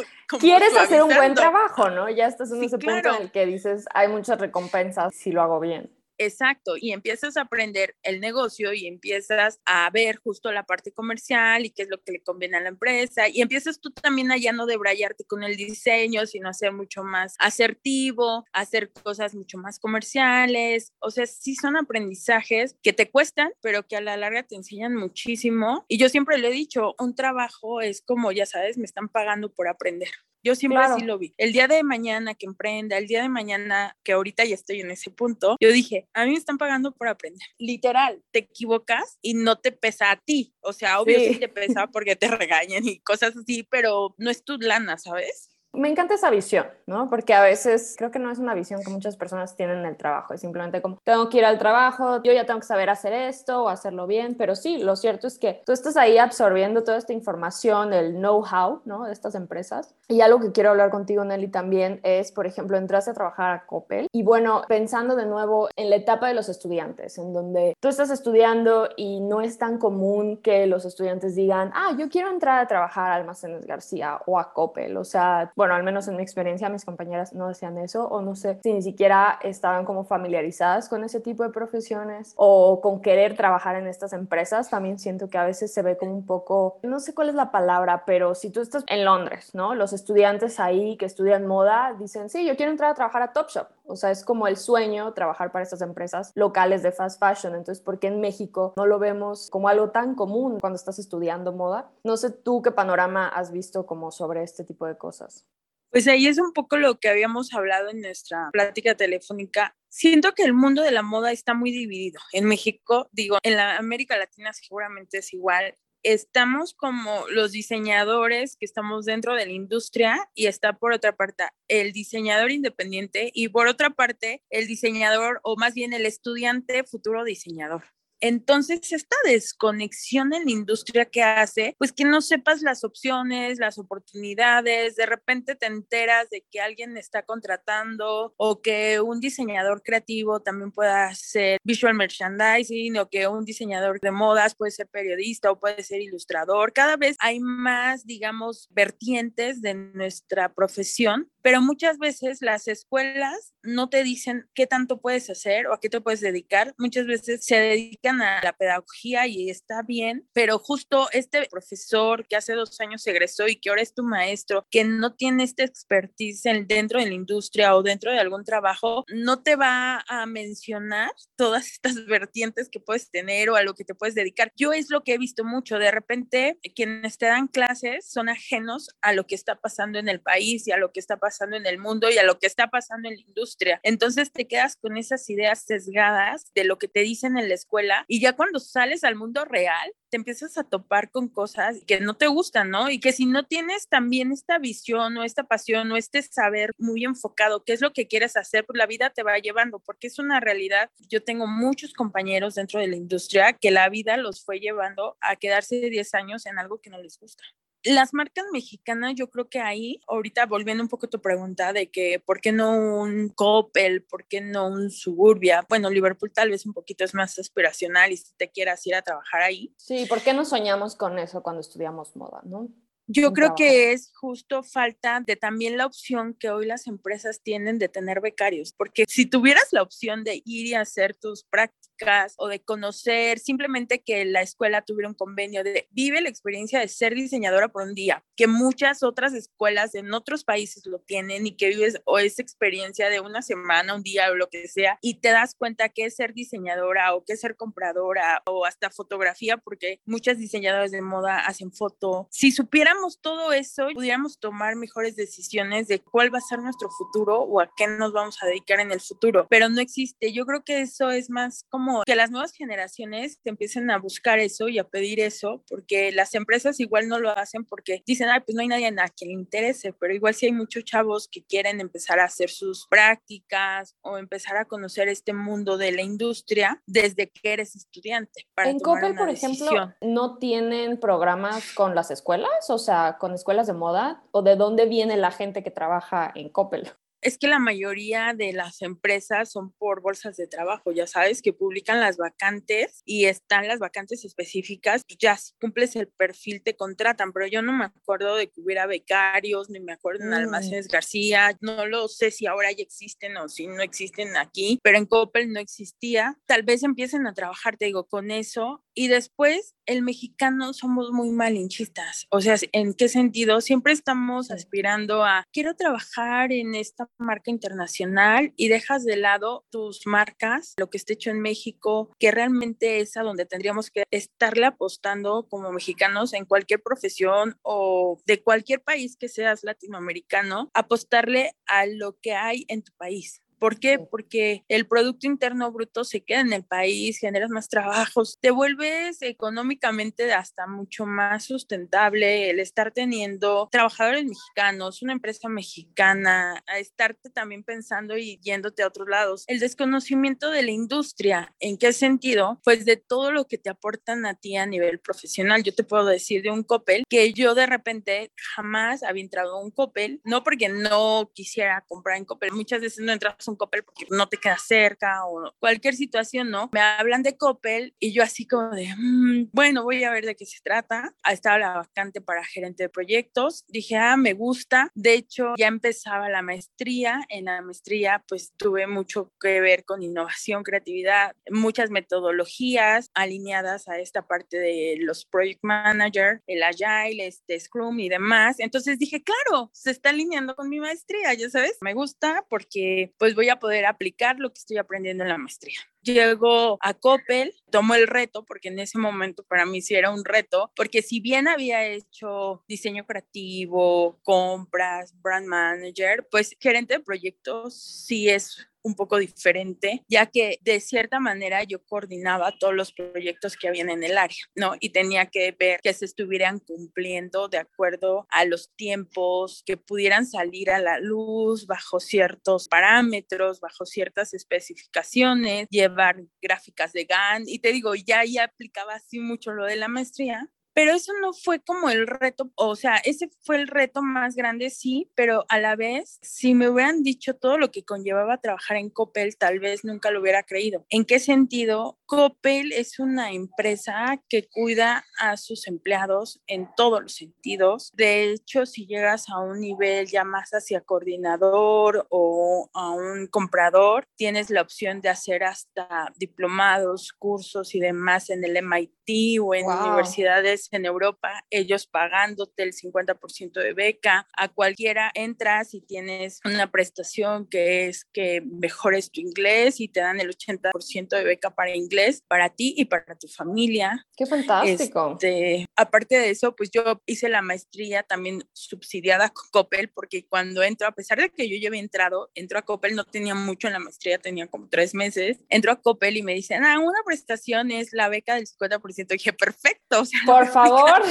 Quieres hacer un buen trabajo, ¿no? Ya estás en ese punto en el que dices, hay muchas recompensas si lo hago bien. Exacto, y empiezas a aprender el negocio y empiezas a ver justo la parte comercial y qué es lo que le conviene a la empresa y empiezas tú también a ya no debrayarte con el diseño, sino a ser mucho más asertivo, hacer cosas mucho más comerciales, o sea, sí son aprendizajes que te cuestan, pero que a la larga te enseñan muchísimo y yo siempre le he dicho, un trabajo es como, ya sabes, me están pagando por aprender. Yo siempre así lo vi. El día de mañana que emprenda, el día de mañana que ahorita ya estoy en ese punto, yo dije, a mí me están pagando por aprender. Literal, te equivocas y no te pesa a ti. O sea, obvio sí, te pesa porque te regañan y cosas así, pero no es tu lana, ¿sabes? Me encanta esa visión, ¿no? Porque a veces creo que no es una visión que muchas personas tienen en el trabajo, es simplemente como, tengo que ir al trabajo, yo ya tengo que saber hacer esto o hacerlo bien, pero sí, lo cierto es que tú estás ahí absorbiendo toda esta información, el know-how, ¿no? De estas empresas. Y algo que quiero hablar contigo, Nelly, también es, por ejemplo, entraste a trabajar a Coppel y bueno, pensando de nuevo en la etapa de los estudiantes, en donde tú estás estudiando y no es tan común que los estudiantes digan, ah, yo quiero entrar a trabajar a Almacenes García o a Coppel, o sea, bueno, al menos en mi experiencia, mis compañeras no decían eso, o no sé si ni siquiera estaban como familiarizadas con ese tipo de profesiones o con querer trabajar en estas empresas. También siento que a veces se ve como un poco, no sé cuál es la palabra, pero si tú estás en Londres, ¿no? Los estudiantes ahí que estudian moda dicen, sí, yo quiero entrar a trabajar a Topshop O sea, es como el sueño trabajar para estas empresas locales de fast fashion. Entonces, ¿por qué en México no lo vemos como algo tan común cuando estás estudiando moda? No sé tú qué panorama has visto como sobre este tipo de cosas. Pues ahí es un poco lo que habíamos hablado en nuestra plática telefónica. Siento que el mundo de la moda está muy dividido. En México, digo, en la América Latina seguramente es igual estamos como los diseñadores que estamos dentro de la industria y está por otra parte el diseñador independiente y por otra parte el diseñador o más bien el estudiante futuro diseñador. Entonces, esta desconexión en la industria que hace, pues que no sepas las opciones, las oportunidades, de repente te enteras de que alguien está contratando o que un diseñador creativo también pueda hacer visual merchandising o que un diseñador de modas puede ser periodista o puede ser ilustrador. Cada vez hay más, digamos, vertientes de nuestra profesión pero muchas veces las escuelas no te dicen qué tanto puedes hacer o a qué te puedes dedicar. Muchas veces se dedican a la pedagogía y está bien, pero justo este profesor que hace dos años egresó y que ahora es tu maestro, que no tiene esta expertise dentro de la industria o dentro de algún trabajo, no te va a mencionar todas estas vertientes que puedes tener o a lo que te puedes dedicar. Yo es lo que he visto mucho. De repente, quienes te dan clases son ajenos a lo que está pasando en el país y a lo que está pasando en el mundo y a lo que está pasando en la industria. Entonces te quedas con esas ideas sesgadas de lo que te dicen en la escuela y ya cuando sales al mundo real te empiezas a topar con cosas que no te gustan, ¿no? Y que si no tienes también esta visión o esta pasión o este saber muy enfocado, qué es lo que quieres hacer, pues la vida te va llevando, porque es una realidad. Yo tengo muchos compañeros dentro de la industria que la vida los fue llevando a quedarse 10 años en algo que no les gusta. Las marcas mexicanas, yo creo que ahí, ahorita volviendo un poco a tu pregunta de que por qué no un Coppel, por qué no un Suburbia, bueno, Liverpool tal vez un poquito es más aspiracional y si te quieras ir a trabajar ahí. Sí, ¿por qué no soñamos con eso cuando estudiamos moda, no? Yo creo que es justo falta de también la opción que hoy las empresas tienen de tener becarios, porque si tuvieras la opción de ir y hacer tus prácticas o de conocer, simplemente que la escuela tuviera un convenio de vive la experiencia de ser diseñadora por un día, que muchas otras escuelas en otros países lo tienen y que vives o esa experiencia de una semana, un día o lo que sea, y te das cuenta que es ser diseñadora o que es ser compradora o hasta fotografía, porque muchas diseñadoras de moda hacen foto. Si supieran todo eso, pudiéramos tomar mejores decisiones de cuál va a ser nuestro futuro o a qué nos vamos a dedicar en el futuro, pero no existe. Yo creo que eso es más como que las nuevas generaciones empiecen a buscar eso y a pedir eso, porque las empresas igual no lo hacen porque dicen, ay, pues no hay nadie a quien le interese, pero igual sí hay muchos chavos que quieren empezar a hacer sus prácticas o empezar a conocer este mundo de la industria desde que eres estudiante. en Coppel, por ejemplo, ¿no tienen programas con las escuelas? O sea, con escuelas de moda? ¿O de dónde viene la gente que trabaja en Coppel? Es que la mayoría de las empresas son por bolsas de trabajo, ya sabes, que publican las vacantes y están las vacantes específicas, ya si cumples el perfil te contratan, pero yo no me acuerdo de que hubiera becarios, ni me acuerdo en mm. Almacenes García, no lo sé si ahora ya existen o si no existen aquí, pero en Coppel no existía. Tal vez empiecen a trabajar, te digo, con eso y después el mexicano somos muy malinchistas, o sea, ¿en qué sentido? Siempre estamos aspirando a, quiero trabajar en esta marca internacional y dejas de lado tus marcas, lo que esté hecho en México, que realmente es a donde tendríamos que estarle apostando como mexicanos en cualquier profesión o de cualquier país que seas latinoamericano, apostarle a lo que hay en tu país. ¿Por qué? Porque el Producto Interno Bruto se queda en el país, generas más trabajos, te vuelves económicamente hasta mucho más sustentable el estar teniendo trabajadores mexicanos, una empresa mexicana, a estarte también pensando y yéndote a otros lados. El desconocimiento de la industria, ¿en qué sentido? Pues de todo lo que te aportan a ti a nivel profesional. Yo te puedo decir de un Coppel que yo de repente jamás había entrado a un Coppel, no porque no quisiera comprar en Coppel, muchas veces no entras a un porque no te queda cerca o cualquier situación, ¿no? Me hablan de Coppel y yo así como de, mm, bueno, voy a ver de qué se trata. Estaba la vacante para gerente de proyectos. Dije, ah, me gusta. De hecho, ya empezaba la maestría. En la maestría, pues tuve mucho que ver con innovación, creatividad, muchas metodologías alineadas a esta parte de los project manager, el agile, este Scrum y demás. Entonces dije, claro, se está alineando con mi maestría, ya sabes. Me gusta porque pues voy voy a poder aplicar lo que estoy aprendiendo en la maestría. Llego a Coppel, tomo el reto, porque en ese momento para mí sí era un reto, porque si bien había hecho diseño creativo, compras, brand manager, pues gerente de proyectos sí es un poco diferente, ya que de cierta manera yo coordinaba todos los proyectos que habían en el área, ¿no? Y tenía que ver que se estuvieran cumpliendo de acuerdo a los tiempos, que pudieran salir a la luz bajo ciertos parámetros, bajo ciertas especificaciones, llevar gráficas de GAN. Y te digo, ya ya aplicaba así mucho lo de la maestría, pero eso no fue como el reto, o sea, ese fue el reto más grande, sí, pero a la vez, si me hubieran dicho todo lo que conllevaba trabajar en Coppel, tal vez nunca lo hubiera creído. ¿En qué sentido? Coppel es una empresa que cuida a sus empleados en todos los sentidos. De hecho, si llegas a un nivel ya más hacia coordinador o a un comprador, tienes la opción de hacer hasta diplomados, cursos y demás en el MIT o en universidades en Europa, ellos pagándote el 50% de beca, a cualquiera entras y tienes una prestación que es que mejores tu inglés y te dan el 80% de beca para inglés para ti y para tu familia. Qué fantástico. Este, aparte de eso, pues yo hice la maestría también subsidiada con Coppel porque cuando entro, a pesar de que yo ya había entrado, entro a Coppel, no tenía mucho en la maestría, tenía como tres meses, entro a Coppel y me dicen, ah, una prestación es la beca del 50%. Y dije, perfecto. O sea, Por favor.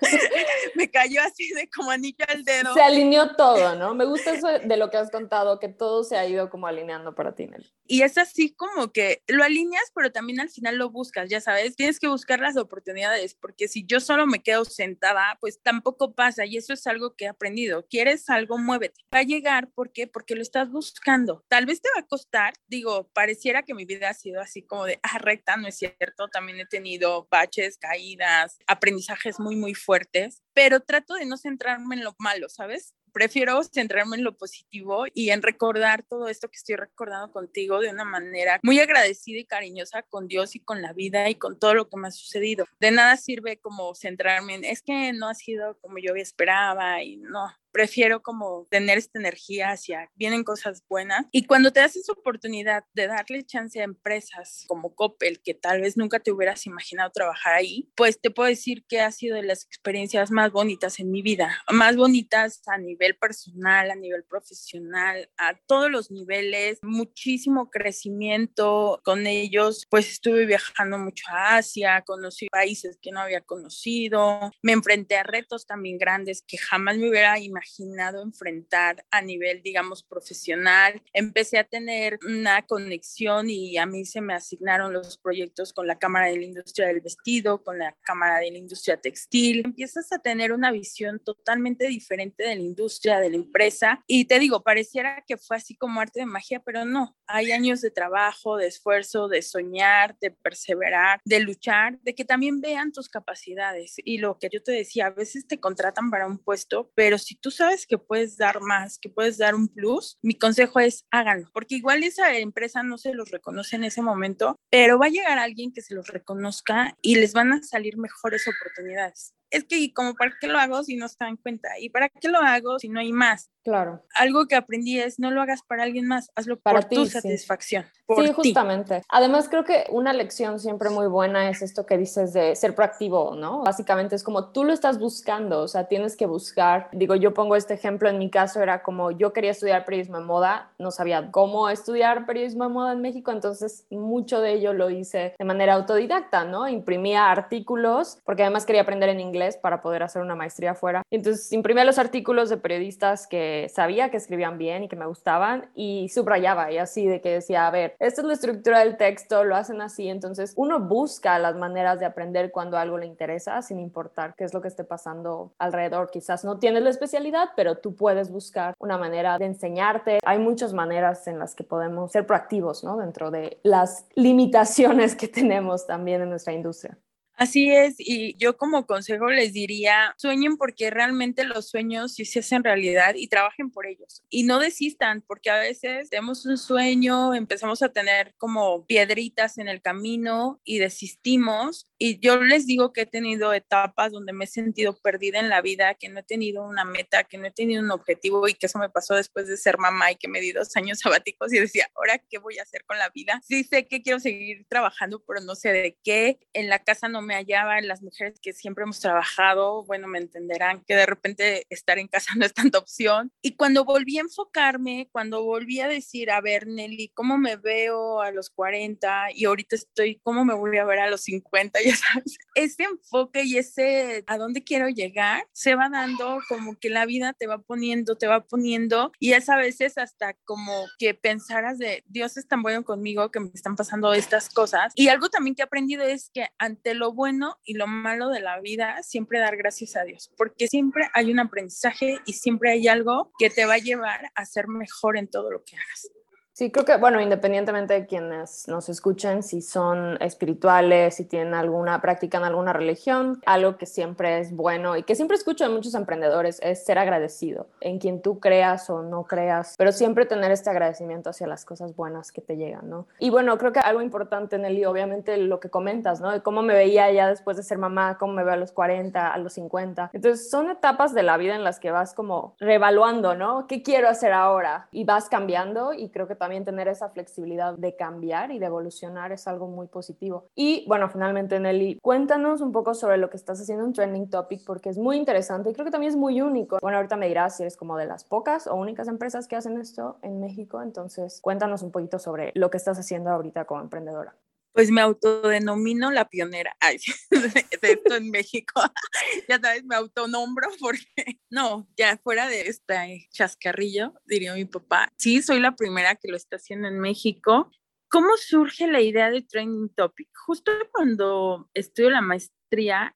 me cayó así de como anillo al dedo. Se alineó todo, ¿no? Me gusta eso de lo que has contado, que todo se ha ido como alineando para ti, Nelly. Y es así como que lo alineas, pero también al final lo buscas, ya sabes, tienes que buscar las oportunidades, porque si yo solo me quedo sentada, pues tampoco pasa, y eso es algo que he aprendido. Quieres algo, muévete. Va a llegar, ¿por qué? Porque lo estás buscando. Tal vez te va a costar, digo, pareciera que mi vida ha sido así como de, ah, recta, no es cierto, también he tenido baches, caídas, aprendizajes muy, muy fuertes, pero trato de no centrarme en lo malo, ¿sabes? prefiero centrarme en lo positivo y en recordar todo esto que estoy recordando contigo de una manera muy agradecida y cariñosa con Dios y con la vida y con todo lo que me ha sucedido. De nada sirve como centrarme en, es que no ha sido como yo esperaba y no, prefiero como tener esta energía hacia vienen cosas buenas. Y cuando te das esa oportunidad de darle chance a empresas como Coppel que tal vez nunca te hubieras imaginado trabajar ahí, pues te puedo decir que ha sido de las experiencias más bonitas en mi vida, más bonitas a nivel personal, a nivel profesional, a todos los niveles, muchísimo crecimiento. Con ellos, pues estuve viajando mucho a Asia, conocí países que no había conocido, me enfrenté a retos también grandes que jamás me hubiera imaginado imaginado enfrentar a nivel, digamos, profesional. Empecé a tener una conexión y a mí se me asignaron los proyectos con la Cámara de la Industria del Vestido, con la Cámara de la Industria Textil. Empiezas a tener una visión totalmente diferente de la industria, de la empresa. Y te digo, pareciera que fue así como arte de magia, pero no. Hay años de trabajo, de esfuerzo, de soñar, de perseverar, de luchar, de que también vean tus capacidades. Y lo que yo te decía, a veces te contratan para un puesto, pero si tú sabes que puedes dar más, que puedes dar un plus, mi consejo es háganlo, porque igual esa empresa no se los reconoce en ese momento, pero va a llegar alguien que se los reconozca y les van a salir mejores oportunidades es que como para qué lo hago si no se dan cuenta y para qué lo hago si no hay más. Claro. Algo que aprendí es no lo hagas para alguien más, hazlo para por tu satisfacción. sí, justamente. Además creo que una lección siempre muy buena es esto que dices de ser proactivo, ¿no? Básicamente es como tú lo estás buscando, o sea, tienes que buscar. Digo, yo pongo este ejemplo en mi caso era como yo quería estudiar periodismo de moda, no sabía cómo estudiar periodismo de moda en México, entonces mucho de ello lo hice de manera autodidacta, ¿no? Imprimía artículos porque además quería aprender en inglés para poder hacer una maestría afuera. Entonces imprimía los artículos de periodistas que sabía que escribían bien y que me gustaban y subrayaba y así de que decía, a ver, esta es la estructura del texto, lo hacen así. Entonces uno busca las maneras de aprender cuando algo le interesa sin importar qué es lo que esté pasando alrededor. Quizás no tienes la especialidad, pero tú puedes buscar una manera de enseñarte. Hay muchas maneras en las que podemos ser proactivos, ¿no? Dentro de las limitaciones que tenemos también en nuestra industria. Así es, y yo como consejo les diría, sueñen porque realmente los sueños sí se hacen realidad y trabajen por ellos. Y no desistan, porque a veces tenemos un sueño, empezamos a tener como piedritas en el camino y desistimos, Y yo les digo que he tenido etapas donde me he sentido perdida en la vida, que no he tenido una meta, que no he tenido un objetivo y que eso me pasó después de ser mamá y que me di dos años sabáticos y decía, ahora, ¿qué voy a hacer con la vida? Sí sé que quiero seguir trabajando, pero no sé de qué. En la casa no me hallaba, las mujeres que siempre hemos trabajado, bueno, me entenderán que de repente estar en casa no es tanta opción. Y cuando volví a enfocarme, cuando volví a decir, a ver, Nelly, ¿cómo me veo a los 40? Y ahorita estoy, ¿cómo me voy a ver a los 50? Ya ese enfoque y ese a dónde quiero llegar se va dando como que la vida te va poniendo, te va poniendo y es a veces hasta como que pensaras de Dios es tan bueno conmigo que me están pasando estas cosas. Y algo también que he aprendido es que ante lo bueno y lo malo de la vida, siempre dar gracias a Dios, porque siempre hay un aprendizaje y siempre hay algo que te va a llevar a ser mejor en todo lo que hagas. Sí, creo que, bueno, independientemente de quienes nos escuchen, si son espirituales, si tienen alguna, practican alguna religión, algo que siempre es bueno y que siempre escucho de muchos emprendedores es ser agradecido en quien tú creas o no creas, pero siempre tener este agradecimiento hacia las cosas buenas que te llegan, ¿no? Y bueno, creo que algo importante, Nelly, obviamente lo que comentas, ¿no? De cómo me veía ya después de ser mamá, cómo me veo a los 40, a los 50. Entonces, son etapas de la vida en las que vas como revaluando, ¿no? ¿Qué quiero hacer ahora? Y vas cambiando y creo que también también tener esa flexibilidad de cambiar y de evolucionar es algo muy positivo. Y bueno, finalmente Nelly, cuéntanos un poco sobre lo que estás haciendo en Trending Topic porque es muy interesante y creo que también es muy único. Bueno, ahorita me dirás si eres como de las pocas o únicas empresas que hacen esto en México, entonces cuéntanos un poquito sobre lo que estás haciendo ahorita como emprendedora pues me autodenomino la pionera Ay, de esto en México. ya sabes, me autonombro porque no, ya fuera de este chascarrillo, diría mi papá, sí, soy la primera que lo está haciendo en México. ¿Cómo surge la idea de Training Topic? Justo cuando estudio la maestría,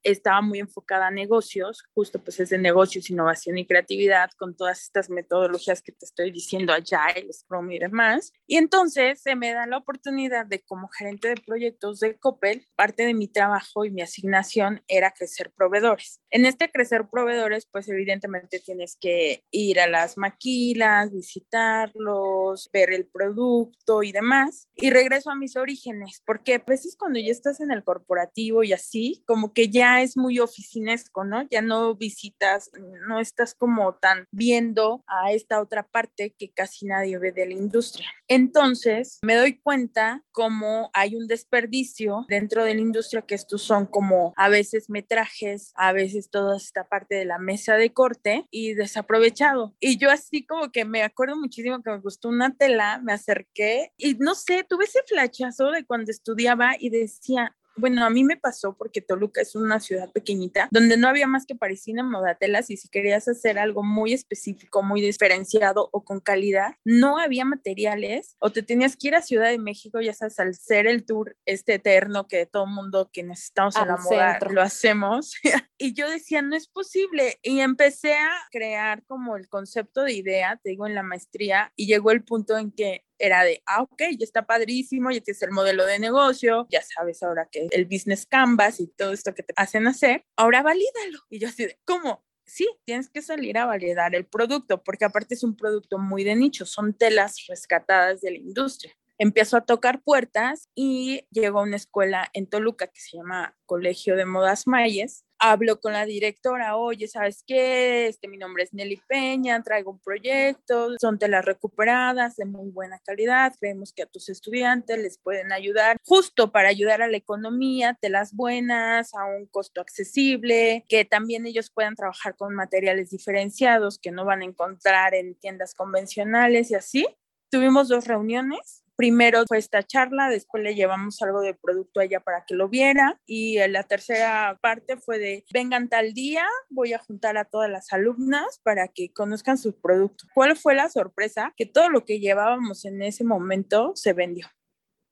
estaba muy enfocada a negocios, justo pues es de negocios, innovación y creatividad con todas estas metodologías que te estoy diciendo el Scrum y demás. Y entonces se me da la oportunidad de como gerente de proyectos de Coppel, parte de mi trabajo y mi asignación era crecer proveedores. En este crecer proveedores, pues evidentemente tienes que ir a las maquilas, visitarlos, ver el producto y demás. Y regreso a mis orígenes, porque a veces cuando ya estás en el corporativo y así, como que ya es muy oficinesco, ¿no? Ya no visitas, no estás como tan viendo a esta otra parte que casi nadie ve de la industria. Entonces, me doy cuenta como hay un desperdicio dentro de la industria que estos son como a veces metrajes, a veces toda esta parte de la mesa de corte y desaprovechado. Y yo así como que me acuerdo muchísimo que me gustó una tela, me acerqué y no sé, tuve ese flachazo de cuando estudiaba y decía, bueno, a mí me pasó porque Toluca es una ciudad pequeñita donde no había más que parisina, modatelas y si querías hacer algo muy específico, muy diferenciado o con calidad, no había materiales o te tenías que ir a Ciudad de México, ya sabes, al ser el tour este eterno que todo mundo que necesitamos en la moda lo hacemos. y yo decía, no es posible. Y empecé a crear como el concepto de idea, te digo, en la maestría y llegó el punto en que era de, ah, ok, ya está padrísimo, ya tienes el modelo de negocio, ya sabes ahora que el business canvas y todo esto que te hacen hacer, ahora valídalo. Y yo así de, ¿cómo? Sí, tienes que salir a validar el producto, porque aparte es un producto muy de nicho, son telas rescatadas de la industria. Empiezo a tocar puertas y llegó a una escuela en Toluca que se llama Colegio de Modas Mayes hablo con la directora, oye, ¿sabes qué? Este, mi nombre es Nelly Peña, traigo un proyecto, son telas recuperadas de muy buena calidad, creemos que a tus estudiantes les pueden ayudar justo para ayudar a la economía, telas buenas, a un costo accesible, que también ellos puedan trabajar con materiales diferenciados que no van a encontrar en tiendas convencionales y así. Tuvimos dos reuniones primero fue esta charla, después le llevamos algo de producto a ella para que lo viera y la tercera parte fue de vengan tal día, voy a juntar a todas las alumnas para que conozcan sus productos. ¿Cuál fue la sorpresa? Que todo lo que llevábamos en ese momento se vendió.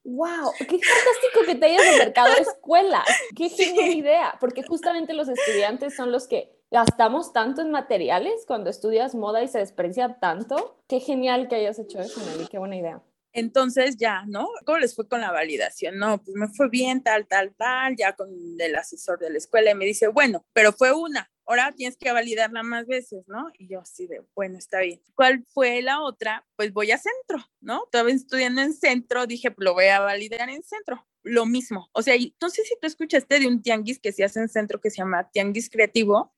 ¡Wow! ¡Qué fantástico que te hayas acercado a escuelas! ¡Qué genial idea! Porque justamente los estudiantes son los que gastamos tanto en materiales cuando estudias moda y se desprecia tanto. ¡Qué genial que hayas hecho eso, Nelly! ¡Qué buena idea! Entonces ya, ¿no? ¿Cómo les fue con la validación? No, pues me fue bien, tal, tal, tal, ya con el asesor de la escuela y me dice, bueno, pero fue una, ahora tienes que validarla más veces, ¿no? Y yo así de, bueno, está bien. ¿Cuál fue la otra? Pues voy a centro, ¿no? Estaba estudiando en centro, dije, lo voy a validar en centro. Lo mismo. O sea, no sé si tú escuchaste de un tianguis que se hace en centro que se llama Tianguis Creativo,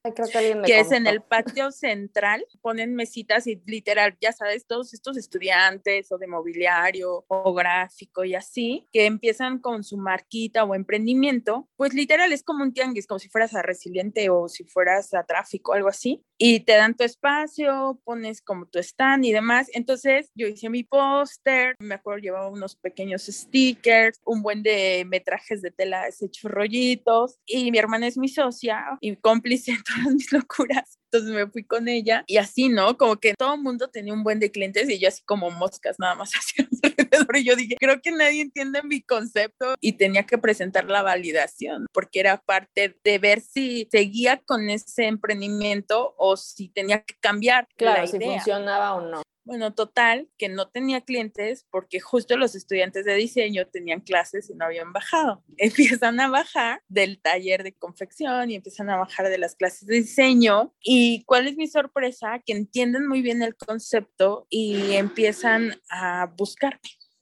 que, es en el patio central, ponen mesitas y literal, ya sabes, todos estos estudiantes o de mobiliario o gráfico y así, que empiezan con su marquita o emprendimiento, pues literal es como un tianguis, como si fueras a Resiliente o si fueras a Tráfico, algo así, y te dan tu espacio, pones como tu stand y demás. Entonces yo hice mi póster, me acuerdo llevaba unos pequeños stickers, un buen de metrajes de tela hechos rollitos y mi hermana es mi socia y cómplice en todas mis locuras. Entonces me fui con ella y así, ¿no? Como que todo el mundo tenía un buen de clientes y yo así como moscas nada más hacia alrededor. Y yo dije, creo que nadie entiende mi concepto y tenía que presentar la validación porque era parte de ver si seguía con ese emprendimiento o si tenía que cambiar. Claro, si funcionaba o no. Bueno, total, que no tenía clientes porque justo los estudiantes de diseño tenían clases y no habían bajado. Empiezan a bajar del taller de confección y empiezan a bajar de las clases de diseño. ¿Y cuál es mi sorpresa? Que entienden muy bien el concepto y empiezan a buscarme.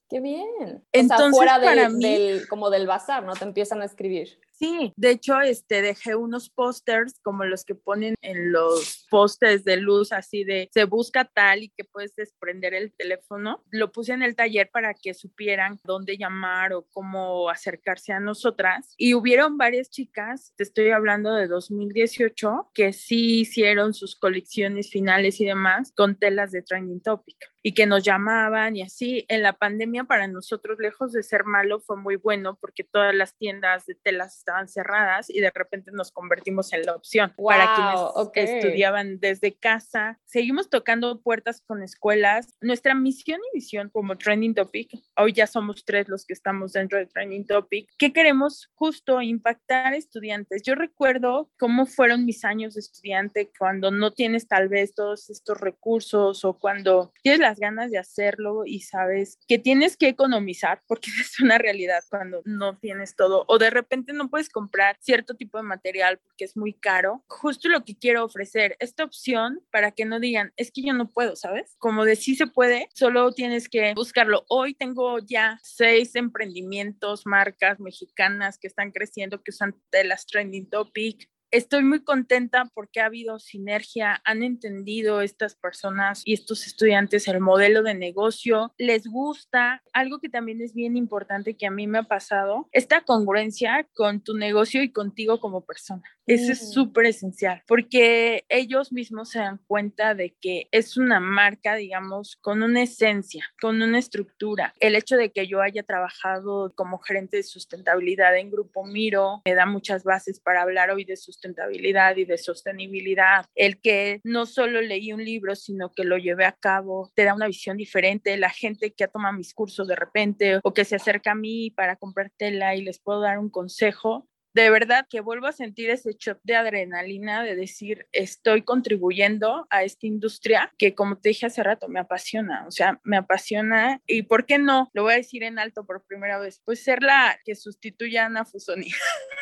Qué bien. Entonces, fuera para mí, del, como del bazar, ¿no? Te empiezan a escribir. Sí, de hecho, este, dejé unos pósters como los que ponen en los postes de luz, así de se busca tal y que puedes desprender el teléfono. Lo puse en el taller para que supieran dónde llamar o cómo acercarse a nosotras. Y hubieron varias chicas, te estoy hablando de 2018, que sí hicieron sus colecciones finales y demás con telas de Trending Topic y que nos llamaban y así. En la pandemia para nosotros, lejos de ser malo, fue muy bueno porque todas las tiendas de telas estaban cerradas y de repente nos convertimos en la opción para quienes que estudiaban desde casa. Seguimos tocando puertas con escuelas. Nuestra misión y visión como Trending Topic, hoy ya somos tres los que estamos dentro de Trending Topic, que queremos justo impactar estudiantes. Yo recuerdo cómo fueron mis años de estudiante cuando no tienes tal vez todos estos recursos o cuando tienes las ganas de hacerlo y sabes que tienes que economizar porque es una realidad cuando no tienes todo o de repente no puedes comprar cierto tipo de material porque es muy caro, justo lo que quiero ofrecer, esta opción para que no digan, es que yo no puedo, ¿sabes? Como de sí se puede, solo tienes que buscarlo. Hoy tengo ya seis emprendimientos, marcas mexicanas que están creciendo, que usan telas trending topic, estoy muy contenta porque ha habido sinergia, han entendido estas personas y estos estudiantes el modelo de negocio, les gusta. Algo que también es bien importante que a mí me ha pasado, esta congruencia con tu negocio y contigo como persona. Eso es súper esencial porque ellos mismos se dan cuenta de que es una marca, digamos, con una esencia, con una estructura. El hecho de que yo haya trabajado como gerente de sustentabilidad en Grupo Miro me da muchas bases para hablar hoy de sustentabilidad y de sostenibilidad. El que no solo leí un libro, sino que lo llevé a cabo, te da una visión diferente. La gente que ha tomado mis cursos de repente o que se acerca a mí para comprar tela y les puedo dar un consejo, de verdad que vuelvo a sentir ese shock de adrenalina de decir, estoy contribuyendo a esta industria que, como te dije hace rato, me apasiona, o sea, me apasiona y, ¿por qué no? Lo voy a decir en alto por primera vez, pues ser la que sustituya a Ana Fusoni.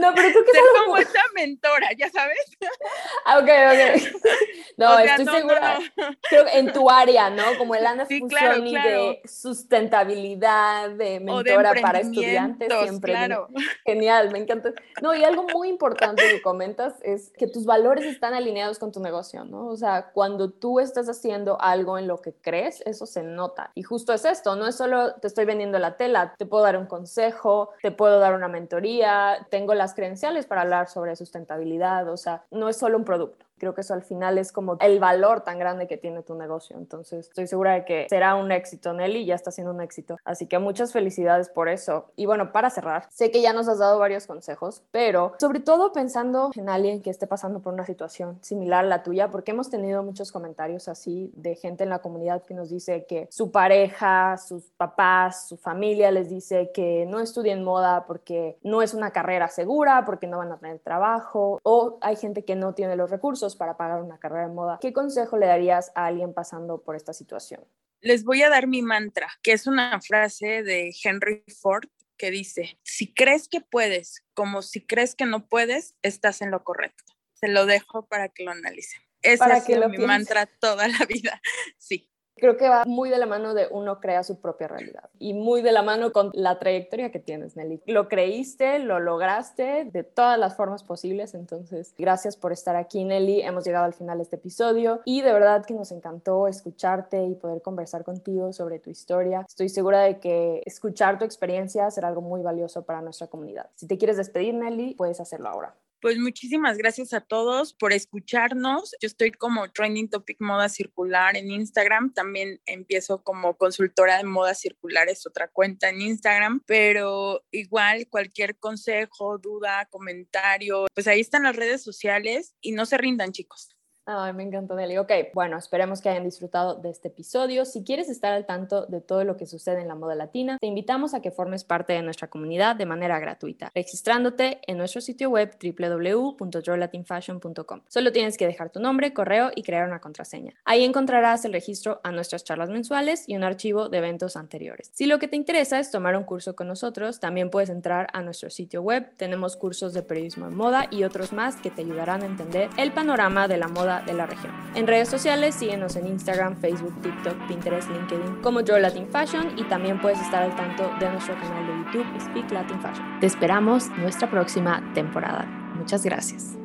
no, pero creo que Ser como esa mentora, ya sabes. Ah, ok, ok. No, estoy segura. Creo que en tu área, ¿no? Como el Ana sí, de sustentabilidad, de mentora para estudiantes. Siempre. Claro. Genial, me encanta. No, y algo muy importante que comentas es que tus valores están alineados con tu negocio, ¿no? O sea, cuando tú estás haciendo algo en lo que crees, eso se nota. Y justo es esto, no es solo te estoy vendiendo la tela, te puedo dar un consejo, te puedo dar una mentoría, tengo las credenciales para hablar sobre sustentabilidad, o sea, no es solo un producto creo que eso al final es como el valor tan grande que tiene tu negocio. Entonces, estoy segura de que será un éxito, Nelly, ya está siendo un éxito. Así que muchas felicidades por eso. Y bueno, para cerrar, sé que ya nos has dado varios consejos, pero sobre todo pensando en alguien que esté pasando por una situación similar a la tuya, porque hemos tenido muchos comentarios así de gente en la comunidad que nos dice que su pareja, sus papás, su familia les dice que no estudien moda porque no es una carrera segura, porque no van a tener trabajo, o hay gente que no tiene los recursos para pagar una carrera de moda. ¿Qué consejo le darías a alguien pasando por esta situación? Les voy a dar mi mantra, que es una frase de Henry Ford que dice, si crees que puedes como si crees que no puedes, estás en lo correcto. Se lo dejo para que lo analicen. Ese ha sido mi mantra toda la vida. Sí. Creo que va muy de la mano de uno crea su propia realidad y muy de la mano con la trayectoria que tienes, Nelly. Lo creíste, lo lograste de todas las formas posibles, entonces gracias por estar aquí, Nelly. Hemos llegado al final de este episodio y de verdad que nos encantó escucharte y poder conversar contigo sobre tu historia. Estoy segura de que escuchar tu experiencia será algo muy valioso para nuestra comunidad. Si te quieres despedir, Nelly, puedes hacerlo ahora. Pues muchísimas gracias a todos por escucharnos. Yo estoy como Trending Topic Moda Circular en Instagram. También empiezo como consultora de moda circular, es otra cuenta en Instagram. Pero igual cualquier consejo, duda, comentario, pues ahí están las redes sociales y no se rindan chicos. Ay, me encantó, Nelly. Ok, bueno, esperemos que hayan disfrutado de este episodio. Si quieres estar al tanto de todo lo que sucede en la moda latina, te invitamos a que formes parte de nuestra comunidad de manera gratuita, registrándote en nuestro sitio web www.joylatinfashion.com. Solo tienes que dejar tu nombre, correo y crear una contraseña. Ahí encontrarás el registro a nuestras charlas mensuales y un archivo de eventos anteriores. Si lo que te interesa es tomar un curso con nosotros, también puedes entrar a nuestro sitio web. Tenemos cursos de periodismo en moda y otros más que te ayudarán a entender el panorama de la de la región. En redes sociales síguenos en Instagram, Facebook, TikTok, Pinterest, LinkedIn como Your Latin Fashion y también puedes estar al tanto de nuestro canal de YouTube Speak Latin Fashion. Te esperamos nuestra próxima temporada. Muchas gracias.